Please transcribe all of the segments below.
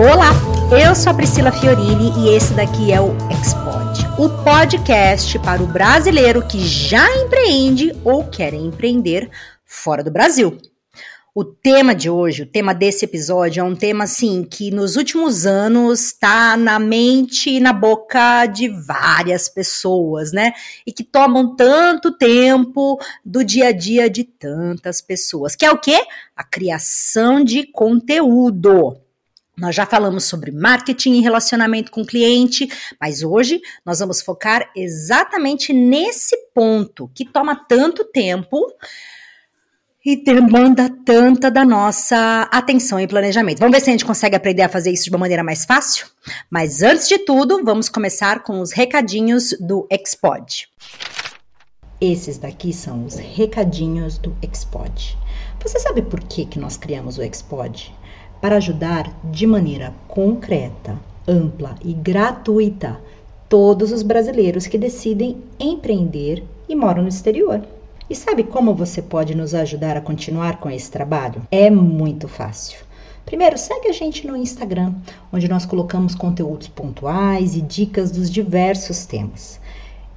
Olá, eu sou a Priscila Fiorini e esse daqui é o Expod, o podcast para o brasileiro que já empreende ou quer empreender fora do Brasil. O tema de hoje, o tema desse episódio é um tema assim que nos últimos anos está na mente e na boca de várias pessoas, né? E que tomam tanto tempo do dia a dia de tantas pessoas, que é o quê? A criação de conteúdo. Nós já falamos sobre marketing e relacionamento com o cliente, mas hoje nós vamos focar exatamente nesse ponto que toma tanto tempo e demanda tanta da nossa atenção e planejamento. Vamos ver se a gente consegue aprender a fazer isso de uma maneira mais fácil? Mas antes de tudo, vamos começar com os recadinhos do Expod. Esses daqui são os recadinhos do Expod. Você sabe por que, que nós criamos o Expod? Para ajudar de maneira concreta, ampla e gratuita todos os brasileiros que decidem empreender e moram no exterior. E sabe como você pode nos ajudar a continuar com esse trabalho? É muito fácil. Primeiro, segue a gente no Instagram, onde nós colocamos conteúdos pontuais e dicas dos diversos temas.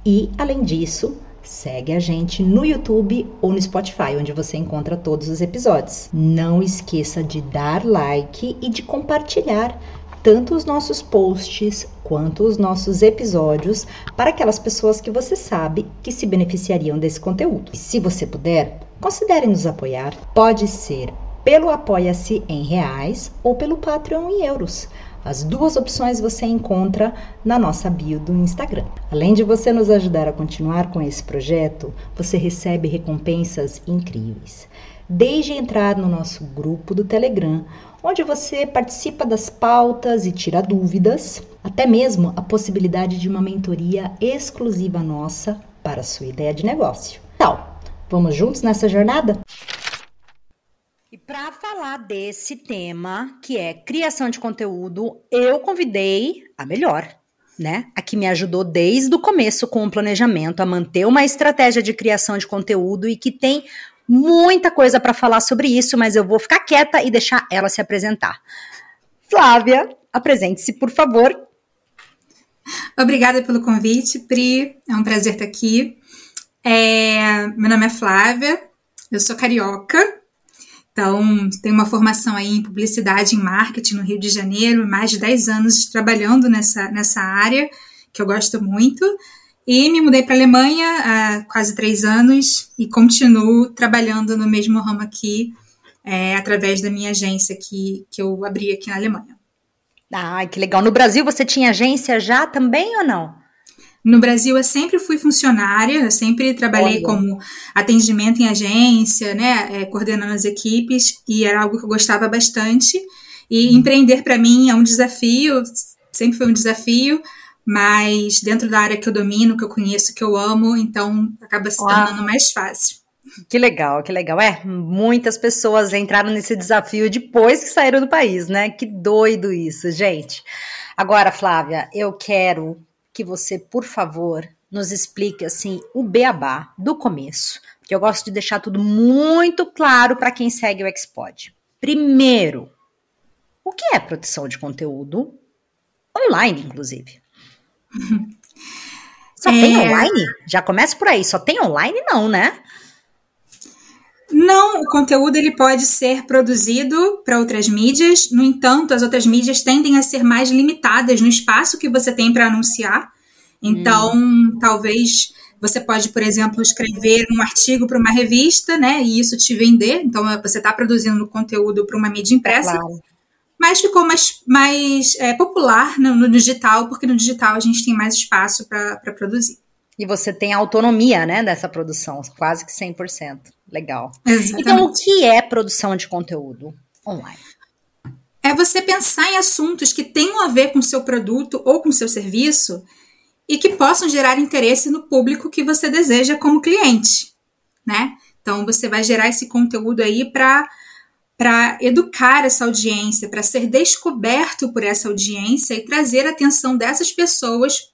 E, além disso, Segue a gente no YouTube ou no Spotify, onde você encontra todos os episódios. Não esqueça de dar like e de compartilhar tanto os nossos posts quanto os nossos episódios para aquelas pessoas que você sabe que se beneficiariam desse conteúdo. E se você puder, considere nos apoiar. Pode ser pelo Apoia-se em reais ou pelo Patreon em euros. As duas opções você encontra na nossa bio do Instagram. Além de você nos ajudar a continuar com esse projeto, você recebe recompensas incríveis. Desde entrar no nosso grupo do Telegram, onde você participa das pautas e tira dúvidas, até mesmo a possibilidade de uma mentoria exclusiva nossa para a sua ideia de negócio. Então, vamos juntos nessa jornada? E para falar desse tema, que é criação de conteúdo, eu convidei a melhor, né? A que me ajudou desde o começo com o planejamento a manter uma estratégia de criação de conteúdo e que tem muita coisa para falar sobre isso, mas eu vou ficar quieta e deixar ela se apresentar. Flávia, apresente-se, por favor. Obrigada pelo convite, Pri. É um prazer estar aqui. É... Meu nome é Flávia, eu sou carioca, então, tenho uma formação aí em publicidade e marketing no Rio de Janeiro, mais de 10 anos trabalhando nessa, nessa área, que eu gosto muito. E me mudei para a Alemanha há quase três anos e continuo trabalhando no mesmo ramo aqui, é, através da minha agência que, que eu abri aqui na Alemanha. Ah, que legal. No Brasil você tinha agência já também ou não? No Brasil, eu sempre fui funcionária, eu sempre trabalhei Olha. como atendimento em agência, né, é, coordenando as equipes, e era algo que eu gostava bastante. E hum. empreender para mim é um desafio, sempre foi um desafio, mas dentro da área que eu domino, que eu conheço, que eu amo, então acaba se tornando mais fácil. Que legal, que legal. É, muitas pessoas entraram nesse desafio depois que saíram do país, né? Que doido isso, gente. Agora, Flávia, eu quero que você, por favor, nos explique assim o beabá do começo, que eu gosto de deixar tudo muito claro para quem segue o Expod. Primeiro, o que é produção de conteúdo online, inclusive? Só é... tem online? Já começa por aí. Só tem online, não, né? Não, o conteúdo ele pode ser produzido para outras mídias. No entanto, as outras mídias tendem a ser mais limitadas no espaço que você tem para anunciar. Então, hum. talvez você pode, por exemplo, escrever um artigo para uma revista, né? E isso te vender. Então, você está produzindo conteúdo para uma mídia impressa. Claro. Mas ficou mais, mais é, popular no, no, digital, porque no digital a gente tem mais espaço para produzir. E você tem autonomia, né, dessa produção, quase que 100%. Legal. Exatamente. Então, o que é produção de conteúdo online? É você pensar em assuntos que tenham a ver com o seu produto ou com o seu serviço e que possam gerar interesse no público que você deseja como cliente, né? Então, você vai gerar esse conteúdo aí para para educar essa audiência, para ser descoberto por essa audiência e trazer a atenção dessas pessoas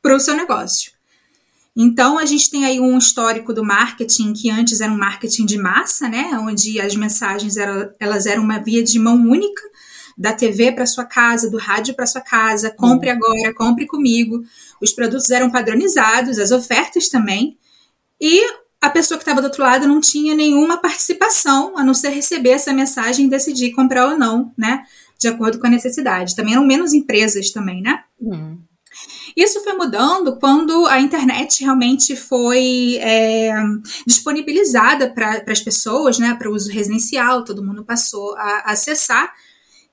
para o seu negócio. Então, a gente tem aí um histórico do marketing que antes era um marketing de massa, né? Onde as mensagens eram, elas eram uma via de mão única. da TV para sua casa, do rádio para sua casa, compre uhum. agora, compre comigo. Os produtos eram padronizados, as ofertas também. E a pessoa que estava do outro lado não tinha nenhuma participação, a não ser receber essa mensagem e decidir comprar ou não, né? De acordo com a necessidade. Também eram menos empresas também, né? Uhum. Isso foi mudando quando a internet realmente foi é, disponibilizada para as pessoas, né, para o uso residencial, todo mundo passou a, a acessar.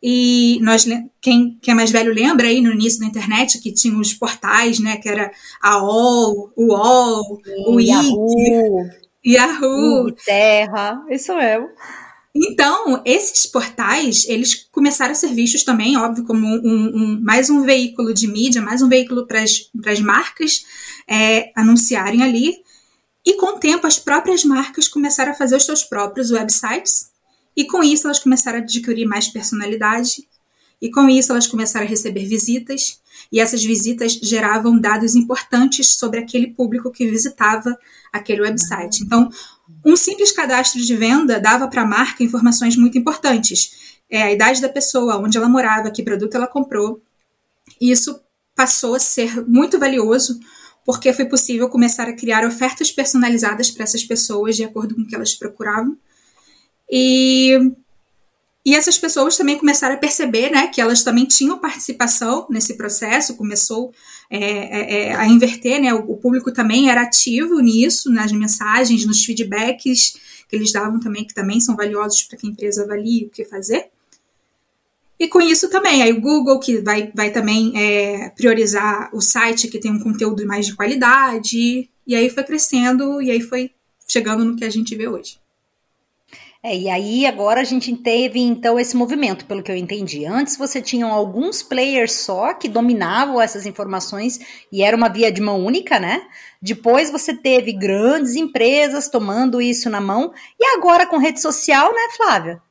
E nós, quem, quem é mais velho lembra aí no início da internet que tinha os portais, né? Que era a OL, o UOL, o Yahoo, Yahoo. Terra, isso mesmo. Então, esses portais, eles começaram a ser vistos também, óbvio, como um, um mais um veículo de mídia, mais um veículo para as marcas é, anunciarem ali. E com o tempo, as próprias marcas começaram a fazer os seus próprios websites, e com isso elas começaram a adquirir mais personalidade, e com isso elas começaram a receber visitas, e essas visitas geravam dados importantes sobre aquele público que visitava aquele website. Então, um simples cadastro de venda dava para a marca informações muito importantes. É, a idade da pessoa, onde ela morava, que produto ela comprou. E isso passou a ser muito valioso porque foi possível começar a criar ofertas personalizadas para essas pessoas de acordo com o que elas procuravam. E e essas pessoas também começaram a perceber né, que elas também tinham participação nesse processo, começou é, é, é, a inverter, né, o, público também era ativo nisso, nas mensagens, nos feedbacks que eles davam também, que também são valiosos para que a empresa avalie o que fazer. E com isso também, aí o Google, que vai, vai também é, priorizar o site que tem um conteúdo mais de qualidade, e aí foi crescendo, e aí foi chegando no que a gente vê hoje. É, e aí agora a gente teve então esse movimento, pelo que eu entendi. Antes você tinha alguns players só que dominavam essas informações e era uma via de mão única, né? Depois você teve grandes empresas tomando isso na mão e agora com rede social, né, Flávia?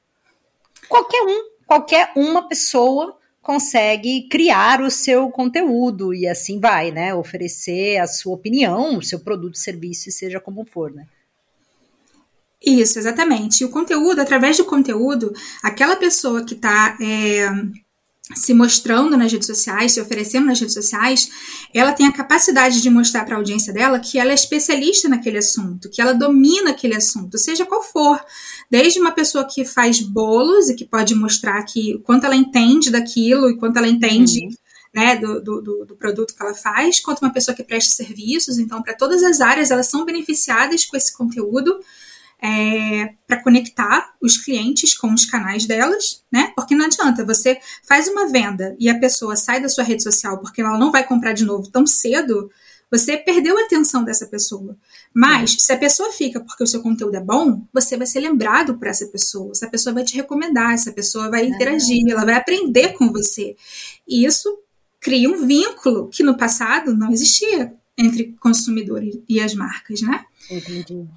Qualquer um, qualquer uma pessoa consegue criar o seu conteúdo e assim vai, né? Oferecer a sua opinião, o seu produto, serviço, seja como for, né? Isso, exatamente. E o conteúdo, através do conteúdo, aquela pessoa que está é, se mostrando nas redes sociais, se oferecendo nas redes sociais, ela tem a capacidade de mostrar para a audiência dela que ela é especialista naquele assunto, que ela domina aquele assunto, seja qual for. Desde uma pessoa que faz bolos e que pode mostrar que quanto ela entende daquilo e quanto ela entende. Uhum. Né, do, do, do, produto que ela faz, quanto uma pessoa que presta serviços. Então, para todas as áreas, elas são beneficiadas com esse conteúdo é, para conectar os clientes com os canais delas, né? Porque não adianta, você faz uma venda e a pessoa sai da sua rede social porque ela não vai comprar de novo tão cedo, você perdeu a atenção dessa pessoa. Mas, se a pessoa fica porque o seu conteúdo é bom, você vai ser lembrado por essa pessoa. Essa pessoa vai te recomendar, essa pessoa vai interagir, ela vai aprender com você. E isso cria um vínculo que no passado não existia entre consumidor e as marcas, né? Entendi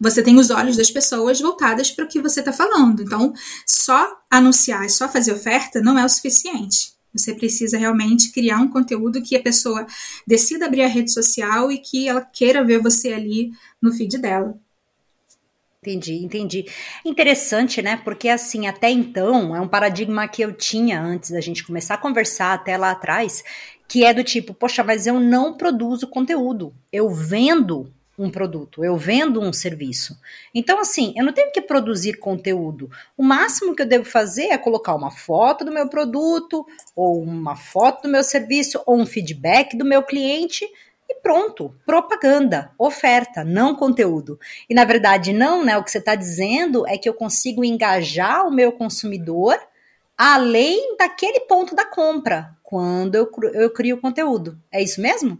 você tem os olhos das pessoas voltadas para o que você está falando. Então, só anunciar, só fazer oferta não é o suficiente. Você precisa realmente criar um conteúdo que a pessoa decida abrir a rede social e que ela queira ver você ali no feed dela. Entendi, entendi. Interessante, né? Porque assim, até então, é um paradigma que eu tinha antes da gente começar a conversar até lá atrás, que é do tipo, poxa, mas eu não produzo conteúdo, eu vendo um produto, eu vendo um serviço. Então, assim, eu não tenho que produzir conteúdo. O máximo que eu devo fazer é colocar uma foto do meu produto, ou uma foto do meu serviço, ou um feedback do meu cliente. E pronto, propaganda, oferta, não conteúdo. E na verdade, não, né? O que você está dizendo é que eu consigo engajar o meu consumidor além daquele ponto da compra, quando eu, eu crio conteúdo. É isso mesmo?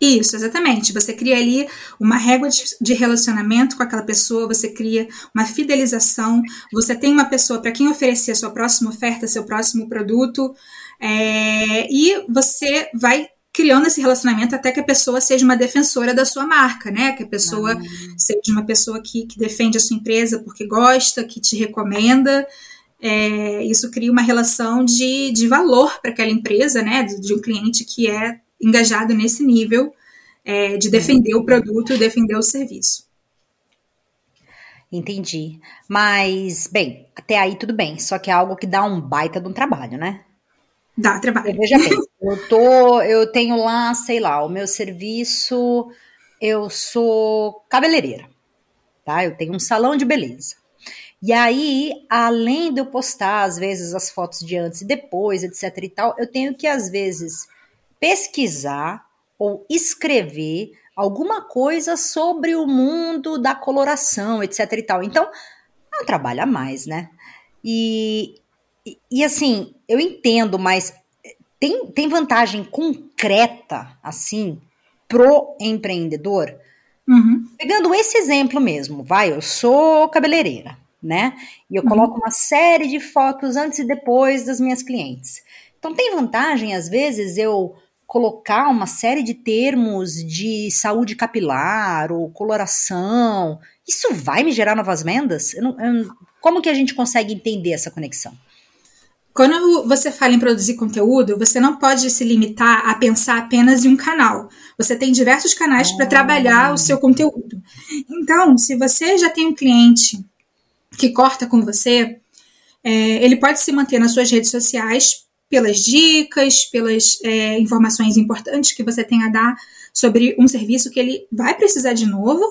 Isso, exatamente. Você cria ali uma régua de relacionamento com aquela pessoa, você cria uma fidelização, você tem uma pessoa para quem oferecer a sua próxima oferta, seu próximo produto, é, e você vai criando esse relacionamento até que a pessoa seja uma defensora da sua marca, né? Que a pessoa ah. seja uma pessoa que, que defende a sua empresa porque gosta, que te recomenda. É, isso cria uma relação de, de valor para aquela empresa, né? De, de um cliente que é engajado nesse nível é, de defender o produto, defender o serviço. Entendi. Mas, bem, até aí tudo bem. Só que é algo que dá um baita de um trabalho, né? Dá trabalho. Veja bem, eu, tô, eu tenho lá, sei lá, o meu serviço, eu sou cabeleireira, tá? Eu tenho um salão de beleza. E aí, além de eu postar, às vezes, as fotos de antes e depois, etc e tal, eu tenho que, às vezes, pesquisar ou escrever alguma coisa sobre o mundo da coloração, etc e tal. Então, não trabalha mais, né? E, e, e, assim, eu entendo, mas tem, tem vantagem concreta, assim, pro empreendedor? Uhum. Pegando esse exemplo mesmo, vai, eu sou cabeleireira, né? E eu uhum. coloco uma série de fotos antes e depois das minhas clientes. Então tem vantagem, às vezes, eu colocar uma série de termos de saúde capilar ou coloração, isso vai me gerar novas vendas? Eu não, eu, como que a gente consegue entender essa conexão? Quando você fala em produzir conteúdo, você não pode se limitar a pensar apenas em um canal. Você tem diversos canais para trabalhar o seu conteúdo. Então, se você já tem um cliente que corta com você, é, ele pode se manter nas suas redes sociais pelas dicas, pelas é, informações importantes que você tem a dar sobre um serviço que ele vai precisar de novo,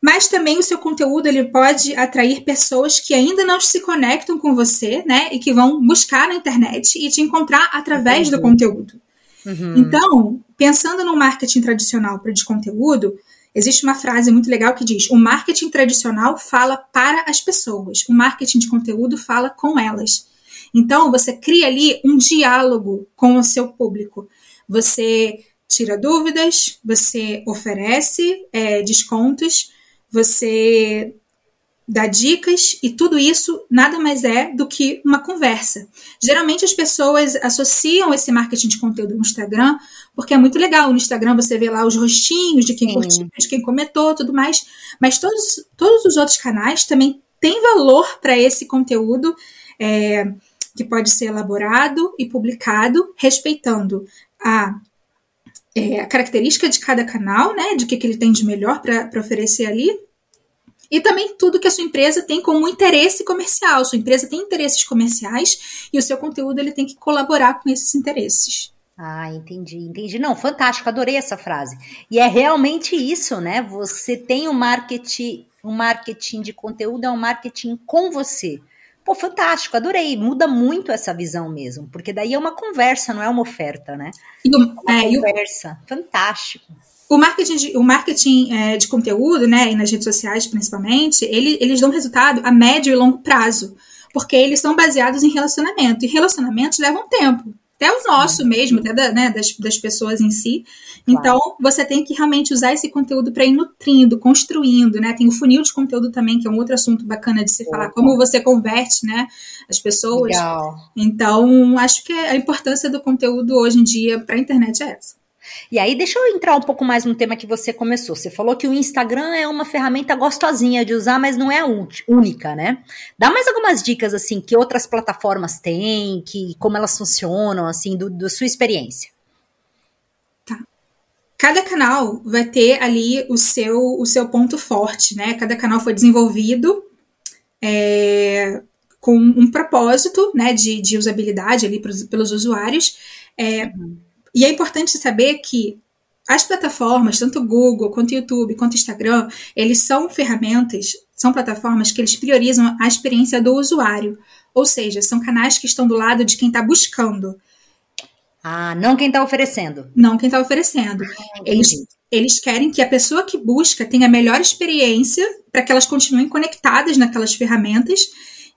mas também o seu conteúdo ele pode atrair pessoas que ainda não se conectam com você, né, e que vão buscar na internet e te encontrar através do conteúdo. Uhum. Então, pensando no marketing tradicional de conteúdo, existe uma frase muito legal que diz: o marketing tradicional fala para as pessoas, o marketing de conteúdo fala com elas. Então, você cria ali um diálogo com o seu público. Você tira dúvidas, você oferece é, descontos, você dá dicas e tudo isso nada mais é do que uma conversa. Geralmente as pessoas associam esse marketing de conteúdo no Instagram porque é muito legal. No Instagram você vê lá os rostinhos de quem Sim. curtiu, de quem comentou, tudo mais. Mas todos, todos os outros canais também têm valor para esse conteúdo. É, que pode ser elaborado e publicado respeitando a, é, a característica de cada canal, né, de que, que ele tem de melhor para oferecer ali, e também tudo que a sua empresa tem como interesse comercial. Sua empresa tem interesses comerciais e o seu conteúdo ele tem que colaborar com esses interesses. Ah, entendi, entendi. Não, fantástico, adorei essa frase. E é realmente isso, né? Você tem um marketing, um marketing de conteúdo é um marketing com você. Pô, fantástico, adorei. Muda muito essa visão mesmo, porque daí é uma conversa, não é uma oferta, né? E o, é uma é, conversa. O, fantástico. O marketing, de, o marketing é, de conteúdo, né, e nas redes sociais principalmente, ele, eles dão resultado a médio e longo prazo, porque eles são baseados em relacionamento, e relacionamentos levam tempo até o nosso mesmo, até da, né, das, das pessoas em si. Claro. Então, você tem que realmente usar esse conteúdo para ir nutrindo, construindo, né? Tem o funil de conteúdo também, que é um outro assunto bacana de se Opa. falar, como você converte, né, as pessoas. Legal. Então, acho que a importância do conteúdo hoje em dia para a internet é essa. E aí, deixa eu entrar um pouco mais no tema que você começou. Você falou que o Instagram é uma ferramenta gostosinha de usar, mas não é a única, né? Dá mais algumas dicas, assim, que outras plataformas têm, que como elas funcionam, assim, do, da sua experiência. Tá. Cada canal vai ter ali o seu, o seu ponto forte, né? Cada canal foi desenvolvido é, com um propósito, né, de, de usabilidade ali pros, pelos usuários. É, uhum e é importante saber que as plataformas, tanto Google, quanto YouTube, quanto Instagram, eles são ferramentas, são plataformas que eles priorizam a experiência do usuário. Ou seja, são canais que estão do lado de quem está buscando. Ah, não quem está oferecendo. Não quem está oferecendo. Ah, eles, eles querem que a pessoa que busca tenha a melhor experiência para que elas continuem conectadas naquelas ferramentas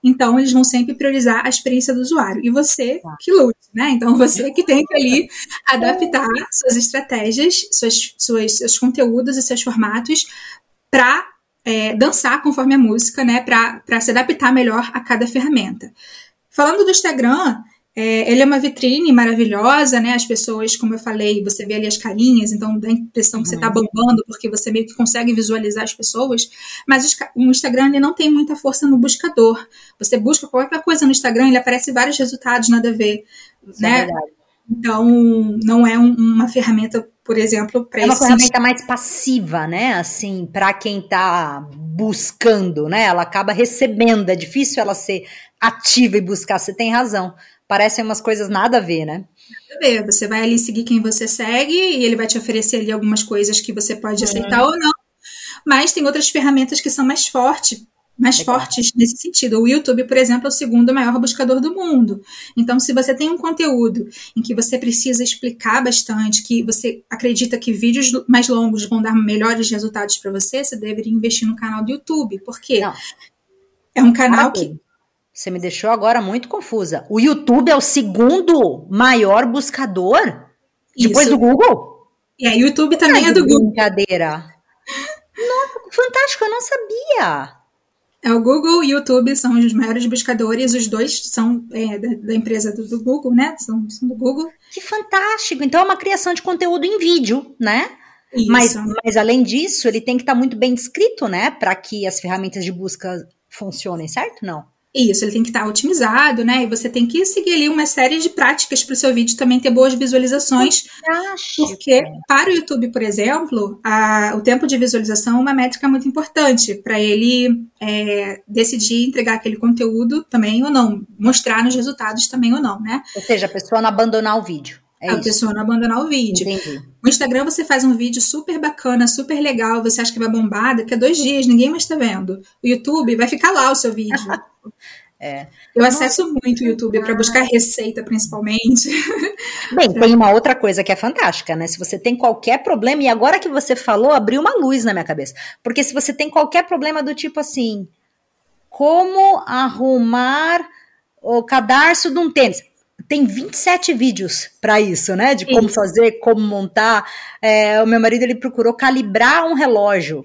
então, eles vão sempre priorizar a experiência do usuário. E você tá. que lute, né? Então, você que tem que ali adaptar suas estratégias, suas, suas, seus conteúdos e seus formatos para é, dançar conforme a música, né? Para se adaptar melhor a cada ferramenta. Falando do Instagram, é, ele é uma vitrine maravilhosa, né? As pessoas, como eu falei, você vê ali as carinhas, então dá a impressão que você está uhum. bombando, porque você meio que consegue visualizar as pessoas. Mas o Instagram ele não tem muita força no buscador. Você busca qualquer coisa no Instagram, ele aparece vários resultados, nada a ver. Isso né? É então, não é um, uma ferramenta, por exemplo, para É uma ferramenta mais passiva, né? Assim, para quem está buscando, né? Ela acaba recebendo. É difícil ela ser ativa e buscar. Você tem razão. Parecem umas coisas nada a ver, né? ver. Você vai ali seguir quem você segue e ele vai te oferecer ali algumas coisas que você pode aceitar ou não. Mas tem outras ferramentas que são mais fortes, mais Legal. fortes nesse sentido. O YouTube, por exemplo, é o segundo maior buscador do mundo. Então, se você tem um conteúdo em que você precisa explicar bastante, que você acredita que vídeos mais longos vão dar melhores resultados para você, você deveria investir no canal do YouTube. Por quê? Não. É um canal que você me deixou agora muito confusa. O YouTube é o segundo maior buscador Isso. depois do Google? E a YouTube também é, é do Google. Brincadeira. Nossa, fantástico, eu não sabia. É o Google e o YouTube são os maiores buscadores, os dois são é, da, da, empresa do, do, Google, né? São, são, do Google. Que fantástico! Então é uma criação de conteúdo em vídeo, né? Isso. Mas, mas além disso, ele tem que estar muito bem descrito, né? Para que as ferramentas de busca funcionem, certo? Não. Isso, ele tem que estar otimizado, né? E você tem que seguir ali uma série de práticas para o seu vídeo também ter boas visualizações. Porque para o YouTube, por exemplo, a, o tempo de visualização é uma métrica muito importante para ele é, decidir entregar aquele conteúdo também ou não, mostrar nos resultados também ou não, né? Ou seja, a pessoa não abandonar o vídeo. É a isso. pessoa não abandonar o vídeo. Entendi. No Instagram você faz um vídeo super bacana, super legal, você acha que vai bombar, daqui a dois dias ninguém mais está vendo. O YouTube vai ficar lá o seu vídeo. É. Eu acesso Nossa, muito o YouTube para buscar receita, principalmente. Bem, tem uma outra coisa que é fantástica, né? Se você tem qualquer problema, e agora que você falou, abriu uma luz na minha cabeça. Porque se você tem qualquer problema do tipo assim, como arrumar o cadarço de um tênis? Tem 27 vídeos para isso, né? De como isso. fazer, como montar. É, o meu marido ele procurou calibrar um relógio.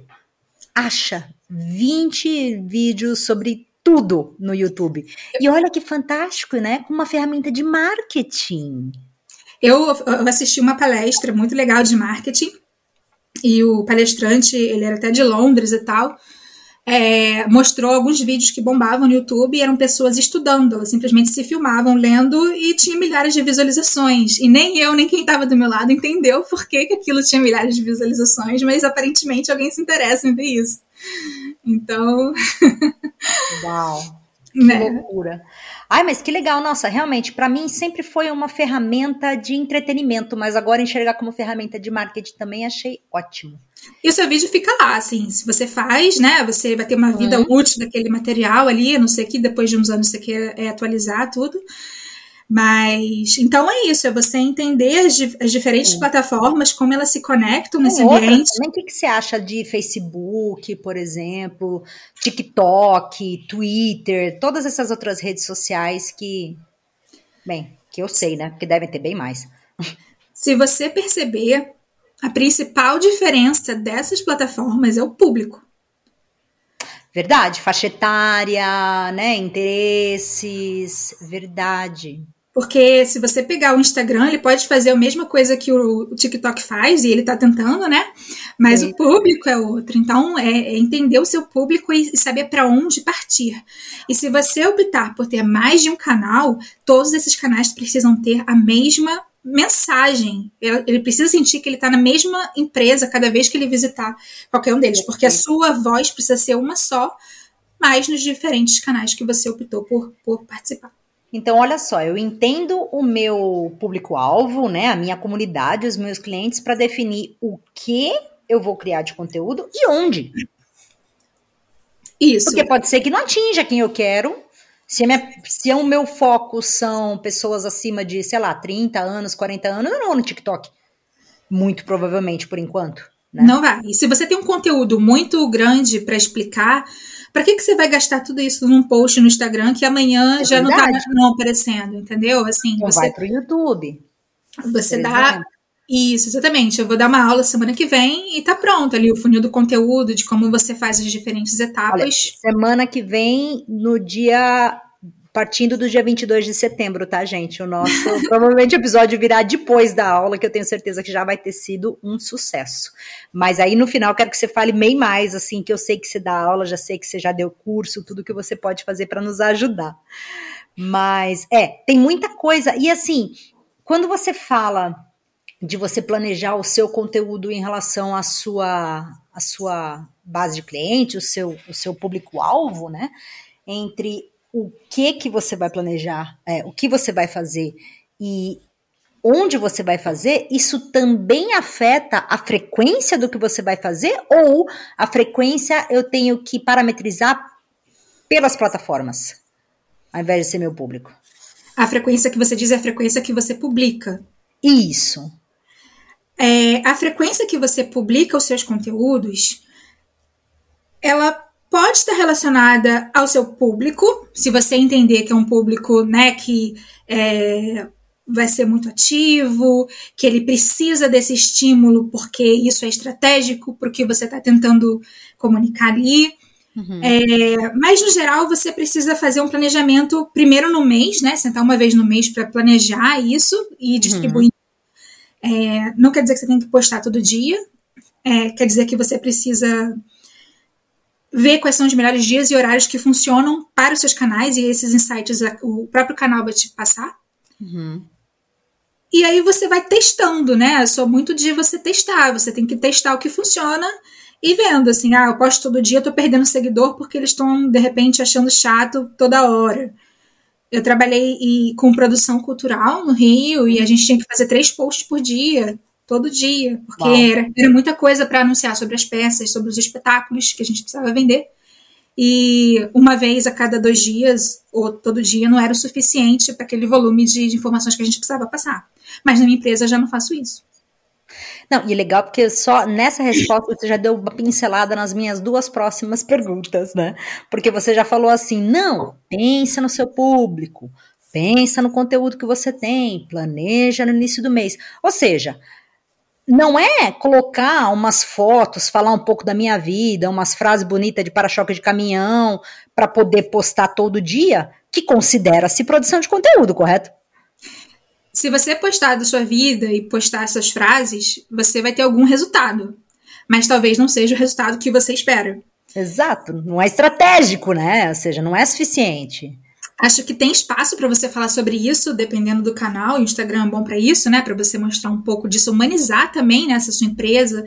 Acha 20 vídeos sobre tudo no YouTube. E olha que fantástico, né? Com uma ferramenta de marketing. Eu, assisti uma palestra muito legal de marketing e o palestrante, ele era até de Londres e tal, é, mostrou alguns vídeos que bombavam no YouTube e eram pessoas estudando, elas simplesmente se filmavam lendo e tinha milhares de visualizações. E nem eu, nem quem estava do meu lado entendeu por que, que aquilo tinha milhares de visualizações, mas aparentemente alguém se interessa em ver isso. Então. Uau! Que né? loucura. Ai, mas que legal, nossa, realmente, para mim sempre foi uma ferramenta de entretenimento, mas agora enxergar como ferramenta de marketing também achei ótimo. E o seu vídeo fica lá, assim, se você faz, né, você vai ter uma vida uhum. útil daquele material ali, a não sei que depois de uns anos você quer é, atualizar tudo. Mas então é isso, é você entender as, as diferentes Sim. plataformas, como elas se conectam nesse Outra, ambiente. Também o que, que você acha de Facebook, por exemplo, TikTok, Twitter, todas essas outras redes sociais que, bem, que eu sei, né? Que devem ter bem mais. Se você perceber, a principal diferença dessas plataformas é o público. Verdade, faixa etária, né, interesses, verdade. Porque se você pegar o Instagram, ele pode fazer a mesma coisa que o TikTok faz, e ele está tentando, né? Mas o público é outro. Então, é, é entender o seu público e saber para onde partir. E se você optar por ter mais de um canal, todos esses canais precisam ter a mesma mensagem. Ele precisa sentir que ele está na mesma empresa cada vez que ele visitar qualquer um deles, porque a sua voz precisa ser uma só, mas nos diferentes canais que você optou por, por participar. Então, olha só, eu entendo o meu público-alvo, né, a minha comunidade, os meus clientes, para definir o que eu vou criar de conteúdo e onde. Isso. Porque pode ser que não atinja quem eu quero. Se, minha, se o meu foco são pessoas acima de, sei lá, 30 anos, 40 anos, eu não vou no TikTok. Muito provavelmente, por enquanto. Né? Não vai. E se você tem um conteúdo muito grande para explicar, para que, que você vai gastar tudo isso num post no Instagram que amanhã é já tá não está aparecendo, entendeu? Assim, então você vai pro YouTube. Você dá isso, exatamente. Eu vou dar uma aula semana que vem e tá pronto ali o funil do conteúdo, de como você faz as diferentes etapas. Olha, semana que vem, no dia partindo do dia 22 de setembro, tá, gente? O nosso, provavelmente episódio virá depois da aula, que eu tenho certeza que já vai ter sido um sucesso. Mas aí no final quero que você fale bem mais, assim, que eu sei que você dá aula, já sei que você já deu curso, tudo que você pode fazer para nos ajudar. Mas é, tem muita coisa. E assim, quando você fala de você planejar o seu conteúdo em relação à sua a sua base de cliente, o seu, o seu público-alvo, né? Entre o que que você vai planejar, é, o que você vai fazer e onde você vai fazer, isso também afeta a frequência do que você vai fazer ou a frequência eu tenho que parametrizar pelas plataformas, ao invés de ser meu público? A frequência que você diz é a frequência que você publica. Isso. É, a frequência que você publica os seus conteúdos, ela pode estar relacionada ao seu público, se você entender que é um público né, que é, vai ser muito ativo, que ele precisa desse estímulo porque isso é estratégico para o que você está tentando comunicar ali. Uhum. É, mas, no geral, você precisa fazer um planejamento primeiro no mês, né? Sentar uma vez no mês para planejar isso e distribuir. Uhum. É, não quer dizer que você tem que postar todo dia, é, quer dizer que você precisa ver quais são os melhores dias e horários que funcionam para os seus canais e esses insights o próprio canal vai te passar. Uhum. E aí você vai testando, né? Eu sou muito de você testar. Você tem que testar o que funciona e vendo, assim, ah, eu posto todo dia, eu tô perdendo seguidor porque eles estão, de repente, achando chato toda hora. Eu trabalhei e, com produção cultural no Rio e a gente tinha que fazer três posts por dia, todo dia, porque era, era muita coisa para anunciar sobre as peças, sobre os espetáculos que a gente precisava vender. E uma vez a cada dois dias, ou todo dia, não era o suficiente para aquele volume de, de informações que a gente precisava passar. Mas na minha empresa já não faço isso. Não, e legal porque só nessa resposta você já deu uma pincelada nas minhas duas próximas perguntas, né? Porque você já falou assim: não, pensa no seu público, pensa no conteúdo que você tem, planeja no início do mês. Ou seja, não é colocar umas fotos, falar um pouco da minha vida, umas frases bonitas de para-choque de caminhão, para poder postar todo dia, que considera-se produção de conteúdo, correto? se você postar da sua vida e postar essas frases, você vai ter algum resultado. Mas talvez não seja o resultado que você espera. Exato, não é estratégico, né? Ou seja, não é suficiente. Acho que tem espaço para você falar sobre isso, dependendo do canal. O Instagram é bom para isso, né? Para você mostrar um pouco disso, humanizar também né, sua empresa.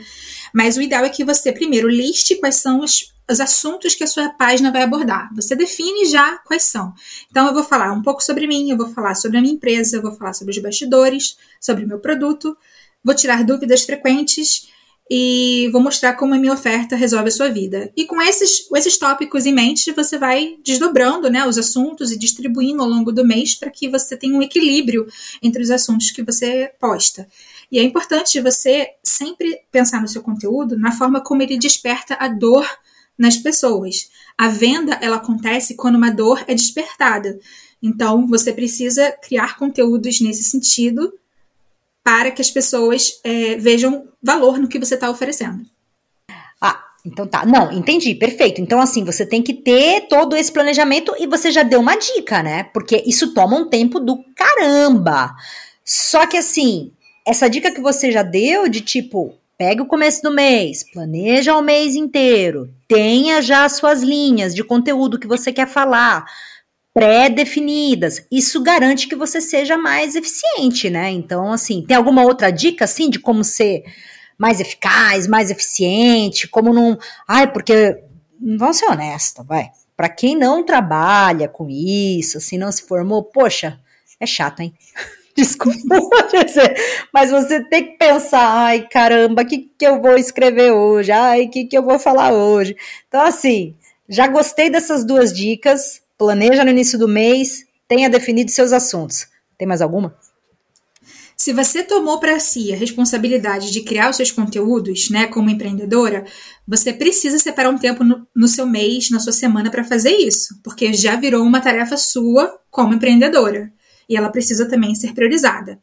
Mas o ideal é que você primeiro liste quais são os, os assuntos que a sua página vai abordar. Você define já quais são. Então, eu vou falar um pouco sobre mim, eu vou falar sobre a minha empresa, eu vou falar sobre os bastidores, sobre o meu produto, vou tirar dúvidas frequentes e vou mostrar como a minha oferta resolve a sua vida. E com esses, esses tópicos em mente, você vai desdobrando né, os assuntos e distribuindo ao longo do mês para que você tenha um equilíbrio entre os assuntos que você posta. E é importante você sempre pensar no seu conteúdo na forma como ele desperta a dor nas pessoas. A venda ela acontece quando uma dor é despertada. Então, você precisa criar conteúdos nesse sentido para que as pessoas é, vejam valor no que você está oferecendo. Ah, então tá. Não, entendi, perfeito. Então, assim, você tem que ter todo esse planejamento e você já deu uma dica, né? Porque isso toma um tempo do caramba. Só que, assim, essa dica que você já deu de tipo, Pega o começo do mês, planeja o mês inteiro, tenha já as suas linhas de conteúdo que você quer falar, pré-definidas. Isso garante que você seja mais eficiente, né? Então, assim, tem alguma outra dica, assim, de como ser mais eficaz, mais eficiente, como não. Ai, porque. Vamos ser honestos, vai. Para quem não trabalha com isso, assim, não se formou, poxa, é chato, hein? Desculpa, mas você tem que pensar, ai caramba, o que, que eu vou escrever hoje? Ai, o que, que eu vou falar hoje? Então, assim, já gostei dessas duas dicas. Planeja no início do mês, tenha definido seus assuntos. Tem mais alguma? Se você tomou para si a responsabilidade de criar os seus conteúdos, né, como empreendedora, você precisa separar um tempo no, no seu mês, na sua semana para fazer isso, porque já virou uma tarefa sua como empreendedora e ela precisa também ser priorizada.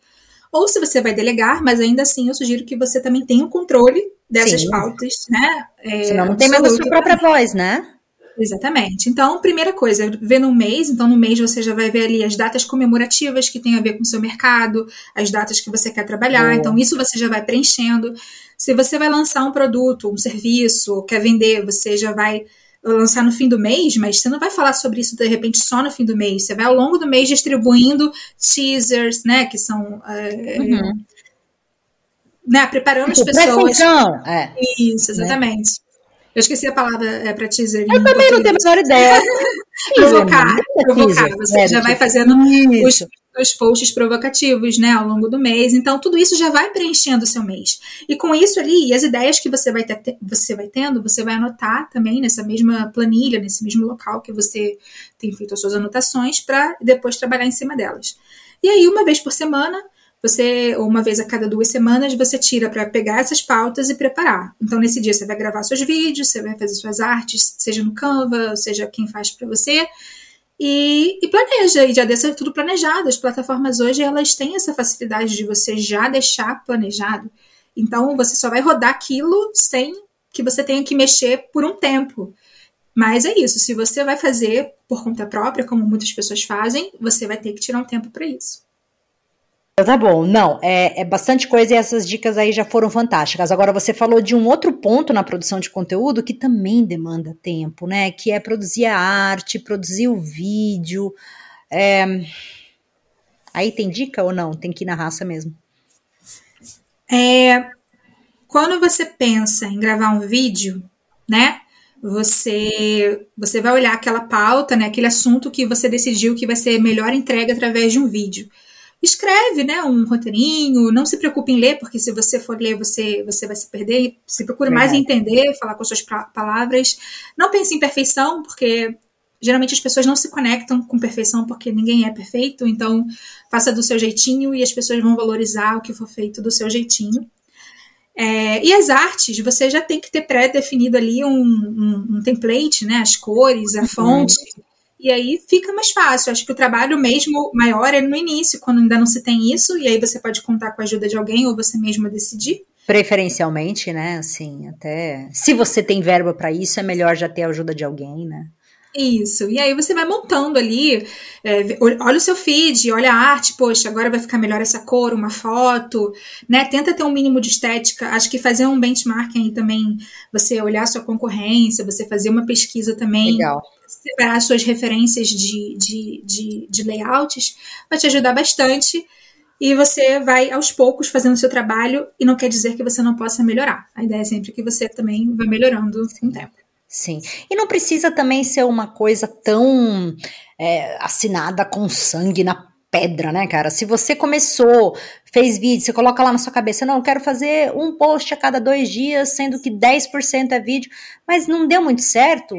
Ou se você vai delegar, mas ainda assim eu sugiro que você também tenha o controle dessas Sim. pautas, né? É, Senão não tem mais a sua própria voz, né? Exatamente. Então, primeira coisa, ver no mês. Então, no mês você já vai ver ali as datas comemorativas que tem a ver com o seu mercado, as datas que você quer trabalhar. Então, isso você já vai preenchendo. Se você vai lançar um produto, um serviço, quer vender, você já vai lançar no fim do mês, mas você não vai falar sobre isso de repente só no fim do mês. Você vai ao longo do mês distribuindo teasers, né? Que são. É, uhum. né, preparando as pessoas. É. Isso, exatamente. Né? Eu esqueci a palavra é, para teaser. Eu também não tenho a menor ideia. provocar, provocar. Você é, já vai fazendo os, os posts provocativos, né, ao longo do mês. Então, tudo isso já vai preenchendo o seu mês. E com isso ali, e as ideias que você vai, ter, você vai tendo, você vai anotar também nessa mesma planilha, nesse mesmo local que você tem feito as suas anotações, para depois trabalhar em cima delas. E aí, uma vez por semana, você, uma vez a cada duas semanas, você tira para pegar essas pautas e preparar. Então, nesse dia, você vai gravar seus vídeos, você vai fazer suas artes, seja no Canva, seja quem faz para você, e, e, planeja, e já deixa tudo planejado. As plataformas hoje, elas têm essa facilidade de você já deixar planejado. Então, você só vai rodar aquilo sem que você tenha que mexer por um tempo. Mas é isso, se você vai fazer por conta própria, como muitas pessoas fazem, você vai ter que tirar um tempo para isso. Tá bom, não, é, é, bastante coisa e essas dicas aí já foram fantásticas. Agora você falou de um outro ponto na produção de conteúdo que também demanda tempo, né? Que é produzir a arte, produzir o vídeo. É... Aí tem dica ou não? Tem que ir na raça mesmo? É, quando você pensa em gravar um vídeo, né? Você, você vai olhar aquela pauta, né? Aquele assunto que você decidiu que vai ser melhor entregue através de um vídeo escreve, né, um roteirinho, não se preocupe em ler, porque se você for ler, você, você vai se perder, se procure mais entender, falar com suas palavras. Não pense em perfeição, porque geralmente as pessoas não se conectam com perfeição porque ninguém é perfeito, então faça do seu jeitinho e as pessoas vão valorizar o que for feito do seu jeitinho. É, e as artes, você já tem que ter pré-definido ali um, um, um, template, né? As cores, a uhum. E aí fica mais fácil. Acho que o trabalho mesmo maior é no início, quando ainda não se tem isso, e aí você pode contar com a ajuda de alguém ou você mesmo decidir. Preferencialmente, né? Assim, até. Se você tem verba para isso, é melhor já ter a ajuda de alguém, né? Isso. E aí você vai montando ali, é, olha o seu feed, olha a arte, poxa, agora vai ficar melhor essa cor, uma foto, né? Tenta ter um mínimo de estética. Acho que fazer um benchmarking aí também, você olhar a sua concorrência, você fazer uma pesquisa também. Legal. Separar suas referências de, de, de, de layouts, vai te ajudar bastante. E você vai aos poucos fazendo o seu trabalho, e não quer dizer que você não possa melhorar. A ideia é sempre que você também vai melhorando com o tempo. Sim. E não precisa também ser uma coisa tão é, assinada com sangue na pedra, né, cara? Se você começou, fez vídeo, você coloca lá na sua cabeça, não, eu quero fazer um post a cada dois dias, sendo que 10% é vídeo, mas não deu muito certo,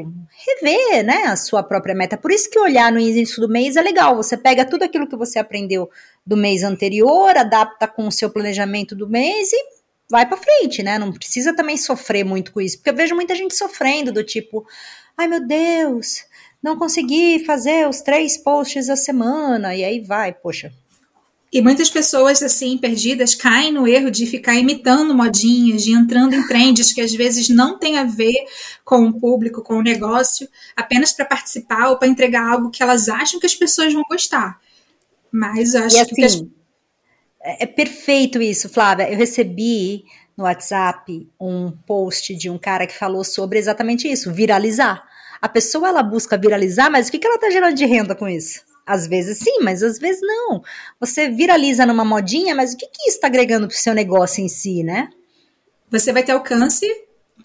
rever, né, a sua própria meta. Por isso que olhar no início do mês é legal. Você pega tudo aquilo que você aprendeu do mês anterior, adapta com o seu planejamento do mês e vai para frente, né? Não precisa também sofrer muito com isso, porque eu vejo muita gente sofrendo do tipo, ai meu Deus, não consegui fazer os três posts a semana e aí vai, poxa. E muitas pessoas assim perdidas caem no erro de ficar imitando modinhas, de entrando em trends que às vezes não tem a ver com o público, com o negócio, apenas para participar ou para entregar algo que elas acham que as pessoas vão gostar. Mas acho assim, que as é, é perfeito isso, Flávia. Eu recebi no WhatsApp um post de um cara que falou sobre exatamente isso, viralizar. A pessoa ela busca viralizar, mas o que, que ela está gerando de renda com isso? Às vezes sim, mas às vezes não. Você viraliza numa modinha, mas o que, que isso está agregando para o seu negócio em si, né? Você vai ter alcance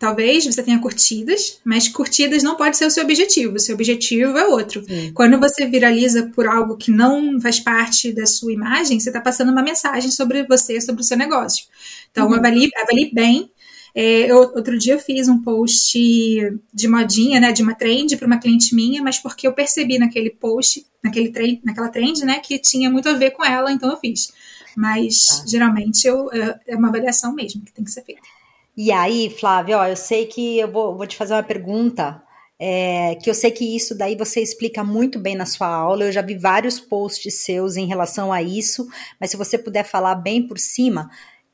Talvez você tenha curtidas, mas curtidas não pode ser o seu objetivo. O seu objetivo é outro. Sim. Quando você viraliza por algo que não faz parte da sua imagem, você está passando uma mensagem sobre você, sobre o seu negócio. Então, uhum. avalie, avalie bem. É, eu, outro dia eu fiz um post de modinha, né, de uma trend para uma cliente minha, mas porque eu percebi naquele post, naquele trend, naquela trend, né, que tinha muito a ver com ela, então eu fiz. Mas tá. geralmente eu, é, é uma avaliação mesmo que tem que ser feita. E aí, Flávia, ó, eu sei que eu vou, vou te fazer uma pergunta, é, que eu sei que isso daí você explica muito bem na sua aula, eu já vi vários posts seus em relação a isso, mas se você puder falar bem por cima,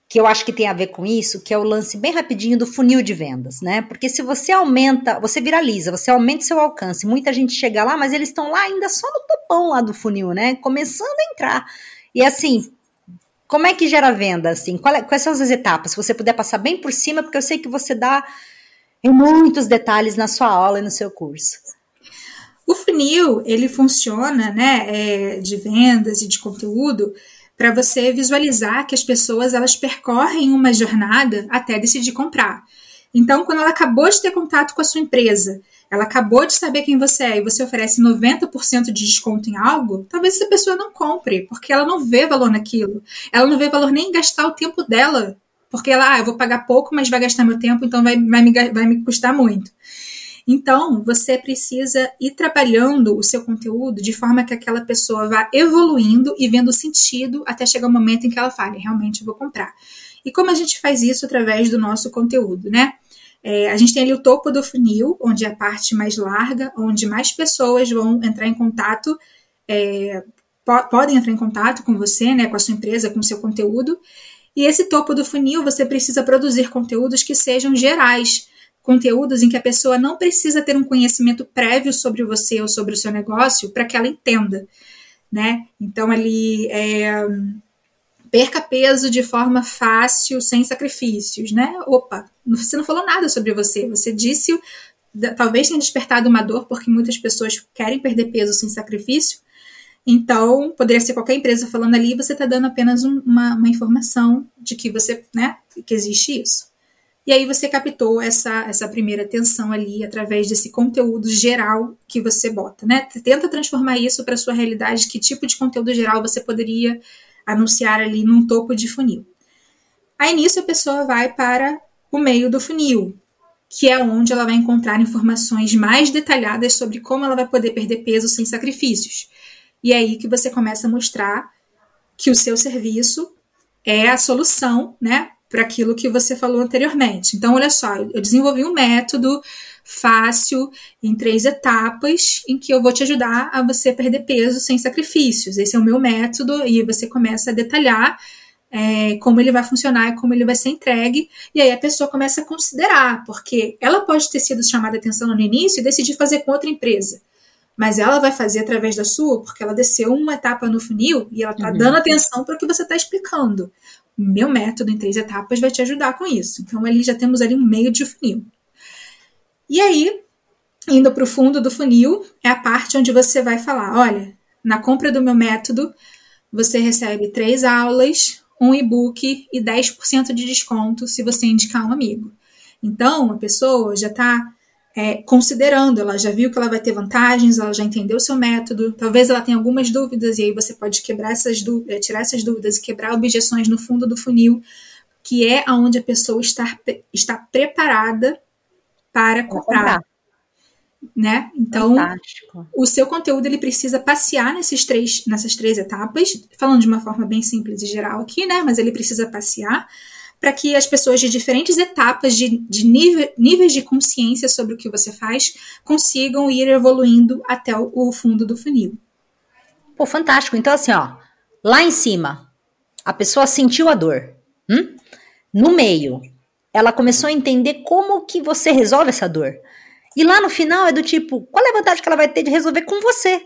que eu acho que tem a ver com isso, que é o lance bem rapidinho do funil de vendas, né? Porque se você aumenta, você viraliza, você aumenta seu alcance, muita gente chega lá, mas eles estão lá ainda só no topão lá do funil, né? Começando a entrar. E assim, como é que gera venda, assim? É, quais são as etapas? Se você puder passar bem por cima, porque eu sei que você dá muitos detalhes na sua aula e no seu curso. O funil, ele funciona, né, é, de vendas e de conteúdo, para você visualizar que as pessoas elas percorrem uma jornada até decidir comprar. Então, quando ela acabou de ter contato com a sua empresa, ela acabou de saber quem você é e você oferece 90% de desconto em algo, talvez essa pessoa não compre, porque ela não vê valor naquilo. Ela não vê valor nem em gastar o tempo dela, porque ela, ah, eu vou pagar pouco, mas vai gastar meu tempo, então vai, vai, me, vai me custar muito. Então, você precisa ir trabalhando o seu conteúdo de forma que aquela pessoa vá evoluindo e vendo sentido até chegar o momento em que ela fale, realmente eu vou comprar. E como a gente faz isso através do nosso conteúdo, né? É, a gente tem ali o topo do funil, onde é a parte mais larga, onde mais pessoas vão entrar em contato, é, po podem entrar em contato com você, né, com a sua empresa, com o seu conteúdo. E esse topo do funil, você precisa produzir conteúdos que sejam gerais, conteúdos em que a pessoa não precisa ter um conhecimento prévio sobre você ou sobre o seu negócio para que ela entenda, né? Então ali é, perca peso de forma fácil, sem sacrifícios, né? Opa, você não falou nada sobre você. Você disse, talvez tenha despertado uma dor, porque muitas pessoas querem perder peso sem sacrifício. Então, poderia ser qualquer empresa falando ali, você está dando apenas um, uma, uma, informação de que você, né, que existe isso. E aí você captou essa, essa primeira atenção ali através desse conteúdo geral que você bota, né? Tenta transformar isso para sua realidade, que tipo de conteúdo geral você poderia anunciar ali num topo de funil. Aí nisso a pessoa vai para o meio do funil, que é onde ela vai encontrar informações mais detalhadas sobre como ela vai poder perder peso sem sacrifícios. E é aí que você começa a mostrar que o seu serviço é a solução, né, para aquilo que você falou anteriormente. Então, olha só, eu desenvolvi um método fácil, em três etapas, em que eu vou te ajudar a você perder peso sem sacrifícios. Esse é o meu método, e você começa a detalhar é, como ele vai funcionar e como ele vai ser entregue, e aí a pessoa começa a considerar, porque ela pode ter sido chamada atenção no início e decidir fazer com outra empresa. Mas ela vai fazer através da sua, porque ela desceu uma etapa no funil e ela está uhum. dando atenção para o que você está explicando. O meu método em três etapas vai te ajudar com isso. Então, ali já temos ali um meio de funil. E aí, indo para o fundo do funil, é a parte onde você vai falar: olha, na compra do meu método, você recebe três aulas, um e-book e 10% de desconto se você indicar um amigo. Então, a pessoa já está é, considerando, ela já viu que ela vai ter vantagens, ela já entendeu o seu método, talvez ela tenha algumas dúvidas, e aí você pode quebrar essas dúvidas, tirar essas dúvidas e quebrar objeções no fundo do funil, que é onde a pessoa está, está preparada para comprar. Né? Então, Fantástico. o seu conteúdo ele precisa passear nesses três, nessas três etapas, falando de uma forma bem simples e geral aqui, né? Mas ele precisa passear para que as pessoas de diferentes etapas, de, de nível, níveis de consciência sobre o que você faz, consigam ir evoluindo até o, o fundo do funil. Pô, fantástico. Então, assim, ó, lá em cima, a pessoa sentiu a dor. Hum? No meio, ela começou a entender como que você resolve essa dor. E lá no final é do tipo, qual é a vantagem que ela vai ter de resolver com você?